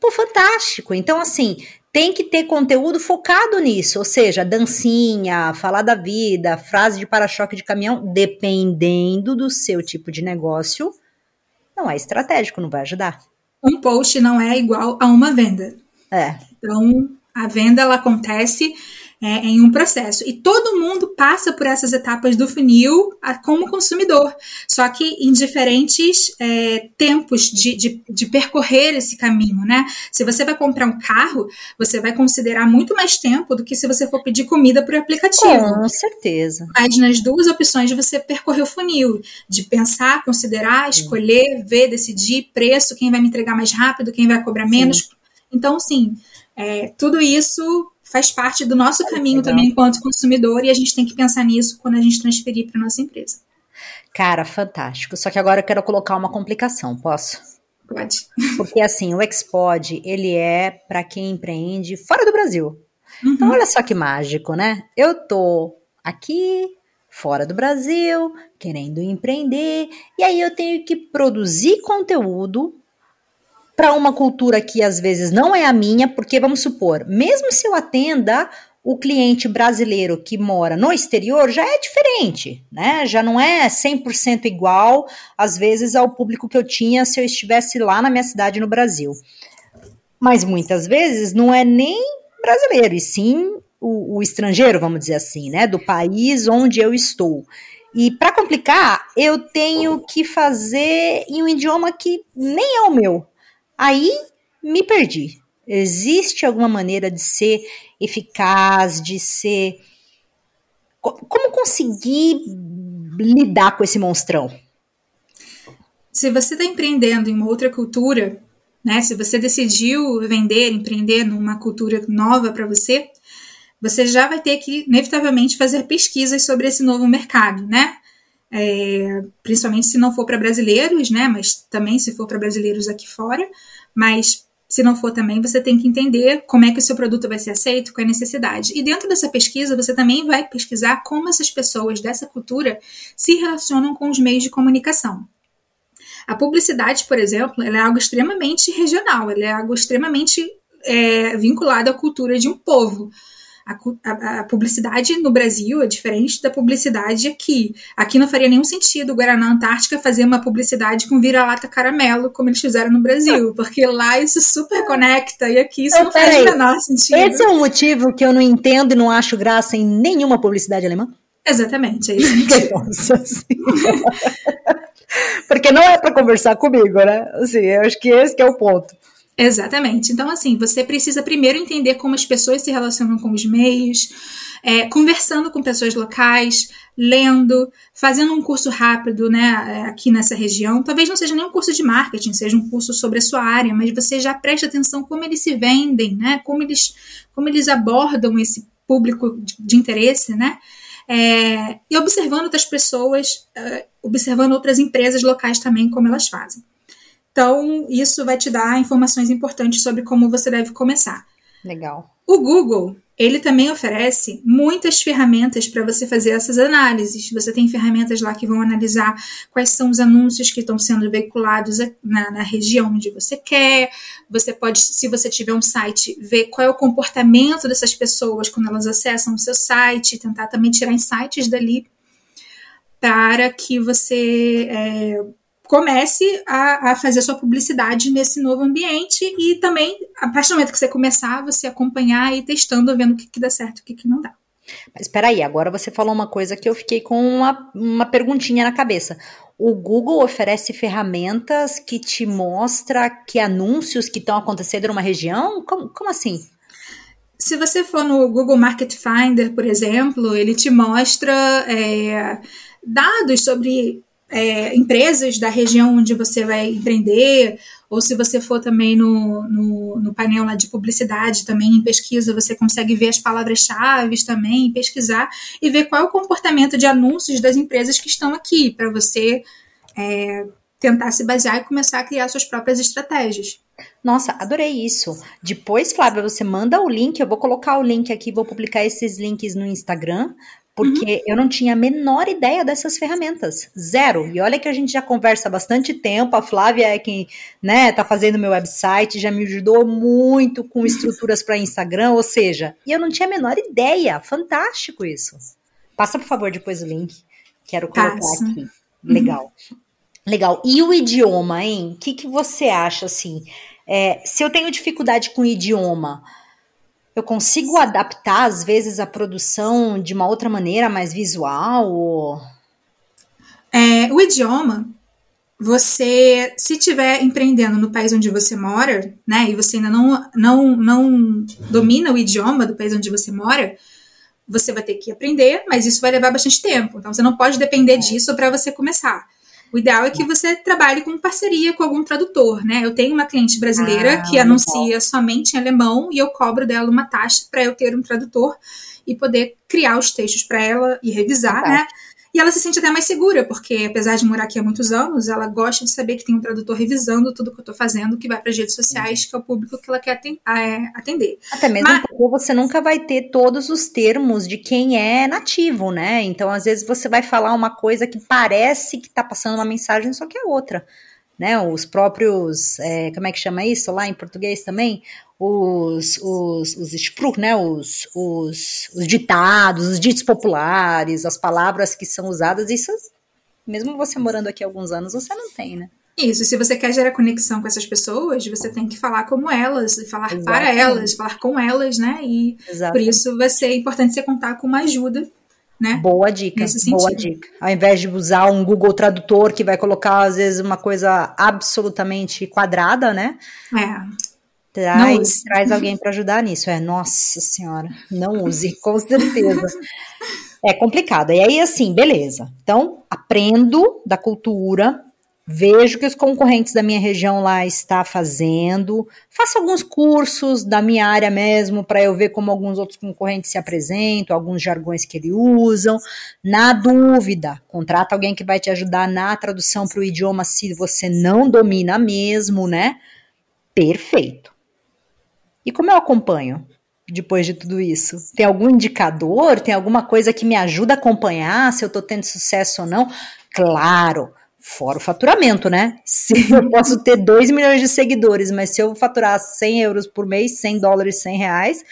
Pô, fantástico. Então, assim, tem que ter conteúdo focado nisso, ou seja, dancinha, falar da vida, frase de para-choque de caminhão, dependendo do seu tipo de negócio, não é estratégico, não vai ajudar. Um post não é igual a uma venda. É. Então, a venda ela acontece é, em um processo. E todo mundo passa por essas etapas do funil a, como consumidor, só que em diferentes é, tempos de, de, de, percorrer esse caminho, né? Se você vai comprar um carro, você vai considerar muito mais tempo do que se você for pedir comida por aplicativo. Com certeza. Mas nas duas opções você percorrer o funil, de pensar, considerar, escolher, ver, decidir preço, quem vai me entregar mais rápido, quem vai cobrar menos. Sim. Então, sim, é, tudo isso faz parte do nosso caminho Legal. também enquanto consumidor e a gente tem que pensar nisso quando a gente transferir para nossa empresa. Cara, fantástico. Só que agora eu quero colocar uma complicação, posso? Pode. Porque assim, o Expod, ele é para quem empreende fora do Brasil. Uhum. Então olha só que mágico, né? Eu tô aqui fora do Brasil, querendo empreender, e aí eu tenho que produzir conteúdo para uma cultura que às vezes não é a minha, porque vamos supor, mesmo se eu atenda o cliente brasileiro que mora no exterior, já é diferente, né? Já não é 100% igual, às vezes, ao público que eu tinha se eu estivesse lá na minha cidade no Brasil. Mas muitas vezes não é nem brasileiro, e sim o, o estrangeiro, vamos dizer assim, né? Do país onde eu estou. E para complicar, eu tenho que fazer em um idioma que nem é o meu. Aí me perdi. Existe alguma maneira de ser eficaz, de ser. Como conseguir lidar com esse monstrão? Se você está empreendendo em uma outra cultura, né? Se você decidiu vender, empreender numa cultura nova para você, você já vai ter que, inevitavelmente, fazer pesquisas sobre esse novo mercado, né? É, principalmente se não for para brasileiros, né? Mas também se for para brasileiros aqui fora. Mas se não for também, você tem que entender como é que o seu produto vai ser aceito, qual é a necessidade. E dentro dessa pesquisa, você também vai pesquisar como essas pessoas dessa cultura se relacionam com os meios de comunicação. A publicidade, por exemplo, é algo extremamente regional, é algo extremamente é, vinculado à cultura de um povo. A, a, a, publicidade no Brasil é diferente da publicidade aqui. Aqui não faria nenhum sentido o Guaraná Antártica fazer uma publicidade com vira-lata caramelo, como eles fizeram no Brasil, porque lá isso super conecta e aqui isso não faz o menor sentido. Esse é um motivo que eu não entendo e não acho graça em nenhuma publicidade alemã? Exatamente, é isso. Nossa, porque não é para conversar comigo, né? Assim, eu acho que esse que é o ponto. Exatamente. Então, assim, você precisa primeiro entender como as pessoas se relacionam com os meios, é, conversando com pessoas locais, lendo, fazendo um curso rápido, né, é, aqui nessa região. Talvez não seja nem um curso de marketing, seja um curso sobre a sua área, mas você já presta atenção como eles se vendem, né, como eles, como eles abordam esse público de, de interesse, né, é, e observando outras pessoas, uh, observando outras empresas locais também, como elas fazem. Então, isso vai te dar informações importantes sobre como você deve começar. Legal. O Google, ele também oferece muitas ferramentas para você fazer essas análises. Você tem ferramentas lá que vão analisar quais são os anúncios que estão sendo veiculados na, na, região onde você quer. Você pode, se você tiver um site, ver qual é o comportamento dessas pessoas quando elas acessam o seu site, tentar também tirar insights dali para que você é, comece a, a, fazer sua publicidade nesse novo ambiente e também, a partir do momento que você começar, você acompanhar e testando, vendo o que, que dá certo e o que, que não dá. Mas espera aí, agora você falou uma coisa que eu fiquei com uma, uma perguntinha na cabeça. O Google oferece ferramentas que te mostra que anúncios que estão acontecendo numa região? Como, como assim? Se você for no Google Market Finder, por exemplo, ele te mostra é, dados sobre é, empresas da região onde você vai empreender, ou se você for também no, no, no, painel lá de publicidade, também em pesquisa, você consegue ver as palavras-chave também, pesquisar e ver qual é o comportamento de anúncios das empresas que estão aqui, para você é, tentar se basear e começar a criar suas próprias estratégias. Nossa, adorei isso. Depois, Flávia, você manda o link, eu vou colocar o link aqui, vou publicar esses links no Instagram, porque uhum. eu não tinha a menor ideia dessas ferramentas, zero. E olha que a gente já conversa há bastante tempo, a Flávia é quem, né, tá fazendo meu website, já me ajudou muito com estruturas para Instagram, ou seja, e eu não tinha a menor ideia. Fantástico isso. Passa por favor depois o link. Quero colocar Passa. aqui. Legal. Uhum. Legal. E o idioma, hein? O que, que você acha assim? É, se eu tenho dificuldade com idioma, eu consigo adaptar, às vezes, a produção de uma outra maneira, mais visual? Ou... É, o idioma, você, se estiver empreendendo no país onde você mora, né, e você ainda não, não, não domina o idioma do país onde você mora, você vai ter que aprender, mas isso vai levar bastante tempo. Então, você não pode depender disso para você começar. O ideal é que você trabalhe com parceria com algum tradutor, né? Eu tenho uma cliente brasileira ah, que anuncia somente em alemão e eu cobro dela uma taxa para eu ter um tradutor e poder criar os textos para ela e revisar, né? E ela se sente até mais segura, porque apesar de morar aqui há muitos anos, ela gosta de saber que tem um tradutor revisando tudo que eu estou fazendo, que vai para as redes sociais, que é o público que ela quer é, atender. Até mesmo Mas, porque você nunca vai ter todos os termos de quem é nativo, né? Então, às vezes, você vai falar uma coisa que parece que está passando uma mensagem, só que é outra. Né, os próprios, é, como é que chama isso lá em português também? os, os, os Spruch, né, os, os, os ditados, os ditos populares, as palavras que são usadas, isso, mesmo você morando aqui há alguns anos, você não tem, né? Isso, se você quer gerar conexão com essas pessoas, você tem que falar como elas, falar Exatamente. para elas, falar com elas, né? E Exatamente. por isso vai ser importante você contar com uma ajuda né? Boa dica, boa dica. Ao invés de usar um Google Tradutor que vai colocar, às vezes, uma coisa absolutamente quadrada, né? É. Traz, traz alguém para ajudar nisso. É, nossa senhora, não use, com certeza. é complicado. E aí, assim, beleza. Então, aprendo da cultura, vejo que os concorrentes da minha região lá está fazendo, faço alguns cursos da minha área mesmo para eu ver como alguns outros concorrentes se apresentam, alguns jargões que eles usam. Na dúvida, contrata alguém que vai te ajudar na tradução para o idioma se você não domina mesmo, né? Perfeito. E como eu acompanho? Depois de tudo isso, tem algum indicador? Tem alguma coisa que me ajuda a acompanhar se eu estou tendo sucesso ou não? Claro, Fora o faturamento, né? Se eu posso ter 2 milhões de seguidores, mas se eu faturar 100 euros por mês, 100 dólares, 100 reais,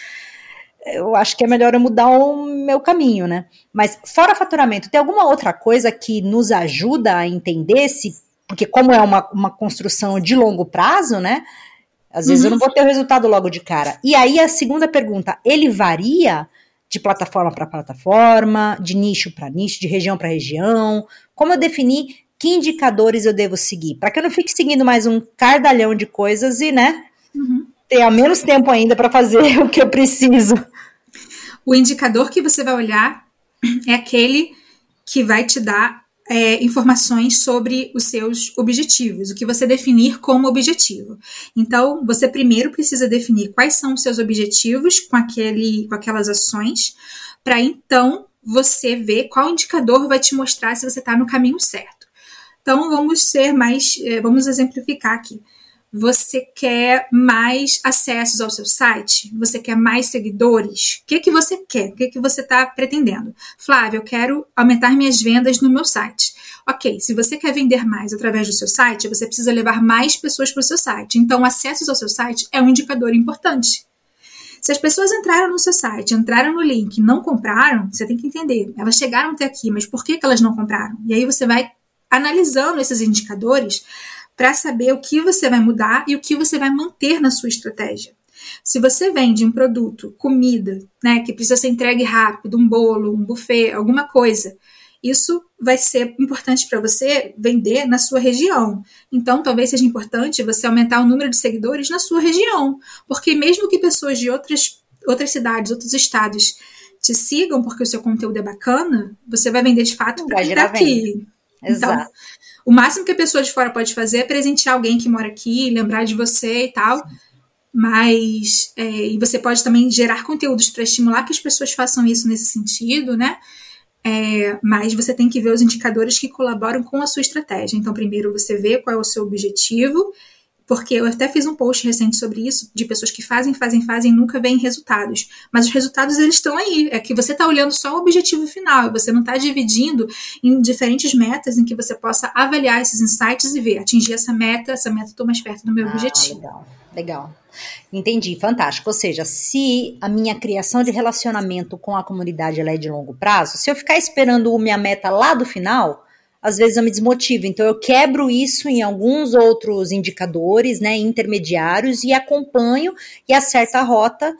eu acho que é melhor eu mudar o meu caminho, né? Mas fora faturamento, tem alguma outra coisa que nos ajuda a entender se. Porque, como é uma, uma construção de longo prazo, né? Às vezes uhum. eu não vou ter o resultado logo de cara. E aí a segunda pergunta, ele varia de plataforma para plataforma, de nicho para nicho, de região para região? Como eu definir que indicadores eu devo seguir? Para que eu não fique seguindo mais um cardalhão de coisas e, né, uhum. tenha menos tempo ainda para fazer o que eu preciso. O indicador que você vai olhar é aquele que vai te dar é, informações sobre os seus objetivos, o que você definir como objetivo. Então, você primeiro precisa definir quais são os seus objetivos com, aquele, com aquelas ações, para então você ver qual indicador vai te mostrar se você está no caminho certo. Então vamos ser mais, eh, vamos exemplificar aqui. Você quer mais acessos ao seu site? Você quer mais seguidores? O que, que você quer? O que, que você está pretendendo? Flávia, eu quero aumentar minhas vendas no meu site. Ok, se você quer vender mais através do seu site, você precisa levar mais pessoas para o seu site. Então, acessos ao seu site é um indicador importante. Se as pessoas entraram no seu site, entraram no link, não compraram, você tem que entender. Elas chegaram até aqui, mas por que, que elas não compraram? E aí você vai analisando esses indicadores para saber o que você vai mudar e o que você vai manter na sua estratégia. Se você vende um produto, comida, né, que precisa ser entregue rápido, um bolo, um buffet, alguma coisa, isso vai ser importante para você vender na sua região. Então, talvez seja importante você aumentar o número de seguidores na sua região, porque mesmo que pessoas de outras, outras cidades, outros estados te sigam porque o seu conteúdo é bacana, você vai vender de fato para quem está aqui. Então, Exato. Então, o máximo que a pessoa de fora pode fazer é presentear alguém que mora aqui, lembrar de você e tal. Mas é, e você pode também gerar conteúdos para estimular que as pessoas façam isso nesse sentido, né? É, mas você tem que ver os indicadores que colaboram com a sua estratégia. Então, primeiro você vê qual é o seu objetivo porque eu até fiz um post recente sobre isso, de pessoas que fazem, fazem, fazem e nunca veem resultados. Mas os resultados, eles estão aí. É que você está olhando só o objetivo final, você não está dividindo em diferentes metas em que você possa avaliar esses insights e ver, atingir essa meta, essa meta estou mais perto do meu ah, objetivo. Legal, legal. Entendi, fantástico. Ou seja, se a minha criação de relacionamento com a comunidade é de longo prazo, se eu ficar esperando minha meta lá do final, às vezes eu me desmotivo. Então eu quebro isso em alguns outros indicadores, né, intermediários e acompanho e acerto a rota,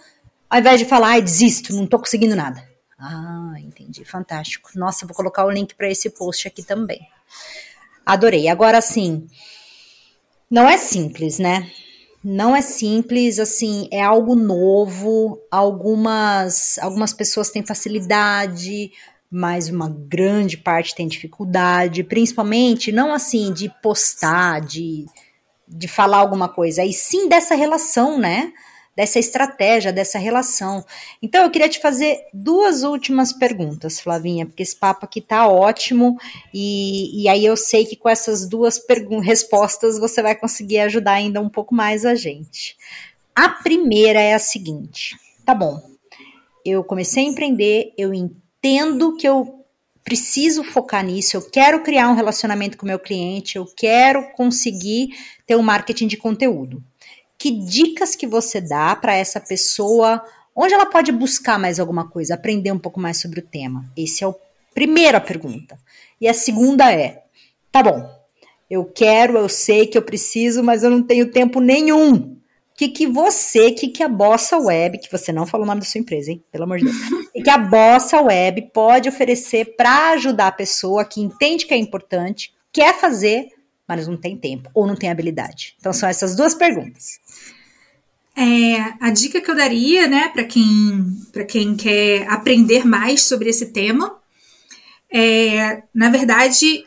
ao invés de falar, ai, desisto, não tô conseguindo nada. Ah, entendi, fantástico. Nossa, vou colocar o link para esse post aqui também. Adorei. Agora sim, não é simples, né? Não é simples, assim, é algo novo. Algumas algumas pessoas têm facilidade, mas uma grande parte tem dificuldade, principalmente não assim de postar, de, de falar alguma coisa, e sim dessa relação, né? Dessa estratégia, dessa relação. Então, eu queria te fazer duas últimas perguntas, Flavinha, porque esse papo aqui tá ótimo, e, e aí eu sei que com essas duas respostas você vai conseguir ajudar ainda um pouco mais a gente. A primeira é a seguinte: tá bom, eu comecei a empreender, eu entendo que eu preciso focar nisso, eu quero criar um relacionamento com o meu cliente, eu quero conseguir ter um marketing de conteúdo. Que dicas que você dá para essa pessoa? Onde ela pode buscar mais alguma coisa, aprender um pouco mais sobre o tema? Essa é a primeira pergunta. E a segunda é: tá bom, Eu quero, eu sei que eu preciso, mas eu não tenho tempo nenhum. O que, que você, que, que a Bossa Web, que você não falou o nome da sua empresa, hein? Pelo amor de Deus. e que a Bossa Web pode oferecer para ajudar a pessoa que entende que é importante, quer fazer, mas não tem tempo ou não tem habilidade? Então são essas duas perguntas. É, a dica que eu daria, né, para quem, quem quer aprender mais sobre esse tema, é, na verdade,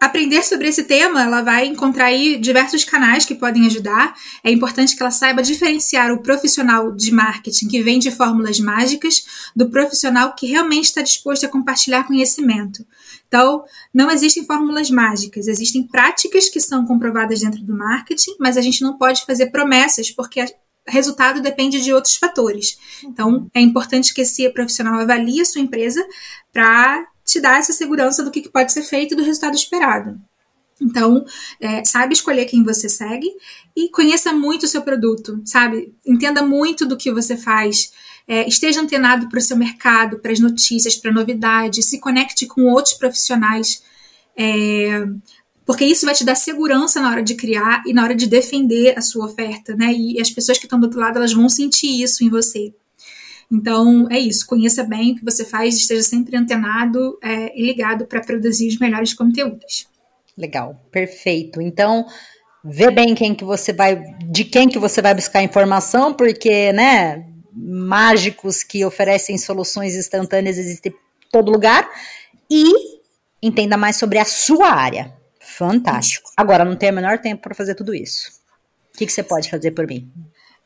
aprender sobre esse tema, ela vai encontrar aí diversos canais que podem ajudar. É importante que ela saiba diferenciar o profissional de marketing que vende fórmulas mágicas do profissional que realmente está disposto a compartilhar conhecimento. Então, não existem fórmulas mágicas, existem práticas que são comprovadas dentro do marketing, mas a gente não pode fazer promessas porque o resultado depende de outros fatores. Então, é importante que esse profissional avalie a sua empresa para te dar essa segurança do que pode ser feito e do resultado esperado. Então, é, sabe escolher quem você segue e conheça muito o seu produto, sabe? Entenda muito do que você faz. É, esteja antenado para o seu mercado, para as notícias, para novidades, se conecte com outros profissionais, é, porque isso vai te dar segurança na hora de criar e na hora de defender a sua oferta, né? E as pessoas que estão do outro lado, elas vão sentir isso em você. Então, é isso. Conheça bem o que você faz, esteja sempre antenado é, e ligado para produzir os melhores conteúdos. Legal, perfeito. Então, vê bem quem que você vai, de quem que você vai buscar informação, porque, né, mágicos que oferecem soluções instantâneas existem em todo lugar e entenda mais sobre a sua área. Fantástico. Agora, não tenho o menor tempo para fazer tudo isso. O que, que você pode fazer por mim?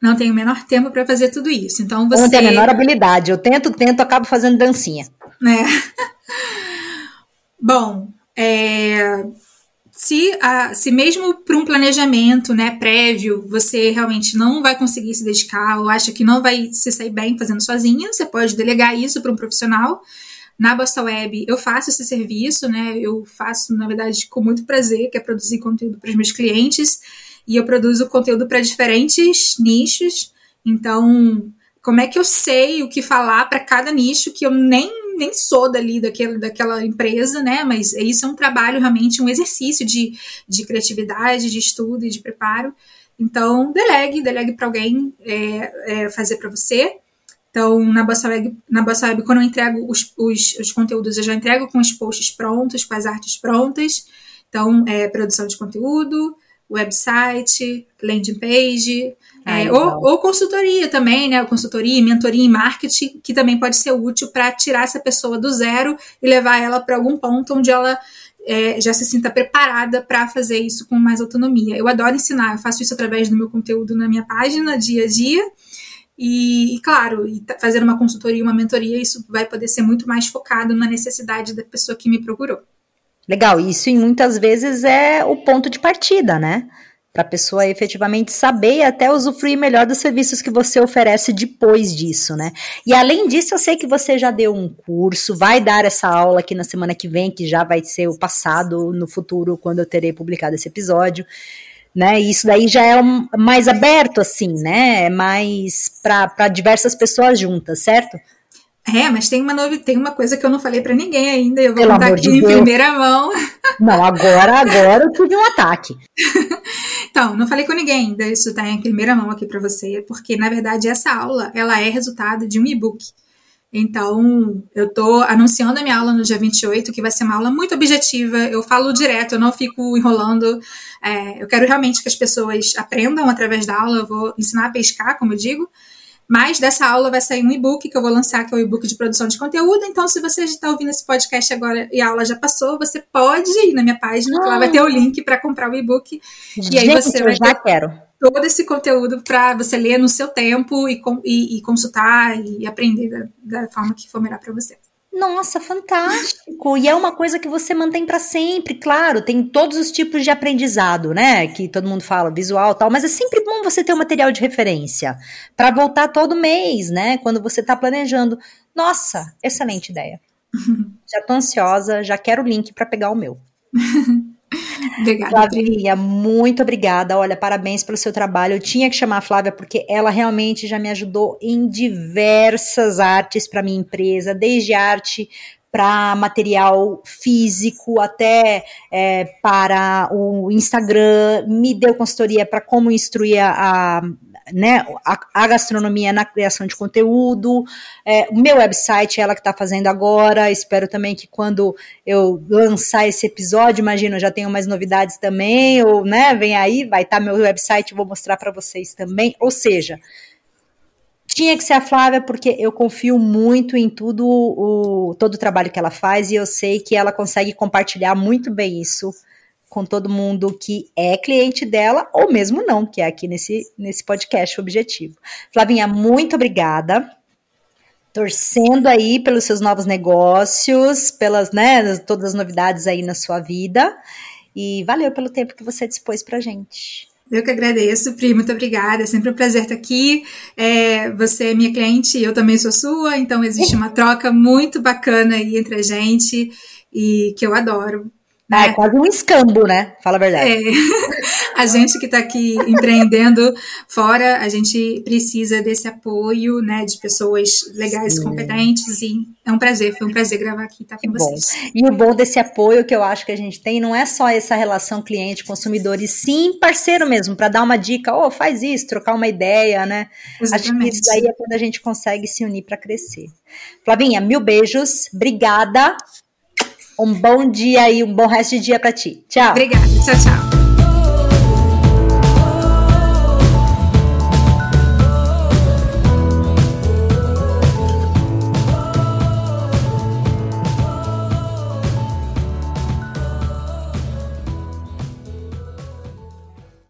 Não tenho o menor tempo para fazer tudo isso. Então você. Não tenho a menor habilidade. Eu tento, tento, acabo fazendo dancinha. Né? Bom, é, se, a, se mesmo para um planejamento né, prévio você realmente não vai conseguir se dedicar ou acha que não vai se sair bem fazendo sozinha, você pode delegar isso para um profissional. Na Bossa Web eu faço esse serviço, né? Eu faço, na verdade, com muito prazer, que é produzir conteúdo para os meus clientes. E eu produzo conteúdo para diferentes nichos. Então, como é que eu sei o que falar para cada nicho que eu nem nem sou dali daquele, daquela empresa, né? Mas isso é um trabalho realmente, um exercício de, de criatividade, de estudo e de preparo. Então, delegue, delegue para alguém é, é, fazer para você. Então, na Bossa Web, na Bossa Web quando eu entrego os, os, os, conteúdos, eu já entrego com os posts prontos, com as artes prontas. Então, é produção de conteúdo, website, landing page, é, ou, ou, consultoria também, né? Consultoria, mentoria em marketing, que também pode ser útil para tirar essa pessoa do zero e levar ela para algum ponto onde ela é, já se sinta preparada para fazer isso com mais autonomia. Eu adoro ensinar, eu faço isso através do meu conteúdo na minha página, dia a dia. E, e claro, e fazer uma consultoria, uma mentoria, isso vai poder ser muito mais focado na necessidade da pessoa que me procurou. Legal, isso em muitas vezes é o ponto de partida, né? para a pessoa efetivamente saber e até usufruir melhor dos serviços que você oferece depois disso, né? E além disso, eu sei que você já deu um curso, vai dar essa aula aqui na semana que vem, que já vai ser o passado, no futuro, quando eu terei publicado esse episódio. Né, e isso daí já é um, mais aberto, assim, né? É mais para diversas pessoas juntas, certo? É, mas tem uma novidade, tem uma coisa que eu não falei para ninguém ainda, eu vou Pelo contar aqui de em Deus. primeira mão. Não, agora, agora eu tive um ataque. então, não falei com ninguém ainda, isso tá em primeira mão aqui para você, porque na verdade essa aula, ela é resultado de um e-book. Então, eu tô anunciando a minha aula no dia 28, que vai ser uma aula muito objetiva. Eu falo direto, eu não fico enrolando. É, eu quero realmente que as pessoas aprendam através da aula. Eu vou ensinar a pescar, como eu digo. Mas dessa aula vai sair um e-book que eu vou lançar, que é o e-book de produção de conteúdo. Então, se você está ouvindo esse podcast agora e a aula já passou, você pode ir na minha página, que lá vai ter o link para comprar o e-book. E aí você vai já ter quero. todo esse conteúdo para você ler no seu tempo e, e, e consultar e aprender da, da forma que for melhor para você. Nossa, fantástico! E é uma coisa que você mantém para sempre, claro. Tem todos os tipos de aprendizado, né? Que todo mundo fala, visual, tal. Mas é sempre bom você ter um material de referência para voltar todo mês, né? Quando você está planejando. Nossa, excelente ideia. já tô ansiosa, já quero o link para pegar o meu. Obrigada. Flávia, muito obrigada. Olha, parabéns pelo seu trabalho. Eu tinha que chamar a Flávia porque ela realmente já me ajudou em diversas artes para minha empresa, desde arte para material físico, até é, para o Instagram, me deu consultoria para como instruir a, a né, a, a, gastronomia na criação de conteúdo. É, o meu website, ela que está fazendo agora. Espero também que quando eu lançar esse episódio, imagino, já tenho mais novidades também, ou né, vem aí, vai estar tá meu website, vou mostrar para vocês também. Ou seja, tinha que ser a Flávia porque eu confio muito em tudo o todo o trabalho que ela faz e eu sei que ela consegue compartilhar muito bem isso com todo mundo que é cliente dela ou mesmo não, que é aqui nesse nesse podcast objetivo. Flavinha, muito obrigada. Torcendo aí pelos seus novos negócios, pelas, né, todas as novidades aí na sua vida. E valeu pelo tempo que você dispôs pra gente. Eu que agradeço, Pri, muito obrigada. É sempre um prazer estar aqui. É, você é minha cliente, eu também sou sua, então existe uma troca muito bacana aí entre a gente e que eu adoro. Né? É quase um escambo, né? Fala a verdade. É. A gente que está aqui empreendendo fora, a gente precisa desse apoio, né, de pessoas legais, Sim. competentes, e é um prazer, foi um prazer gravar aqui, estar tá com vocês. E o bom desse apoio que eu acho que a gente tem não é só essa relação cliente-consumidor, e sim parceiro mesmo, para dar uma dica, oh, faz isso, trocar uma ideia, né? Exatamente. Acho que isso daí é quando a gente consegue se unir para crescer. Flavinha, mil beijos, obrigada. Um bom dia e um bom resto de dia para ti. Tchau. Obrigada. Tchau, tchau.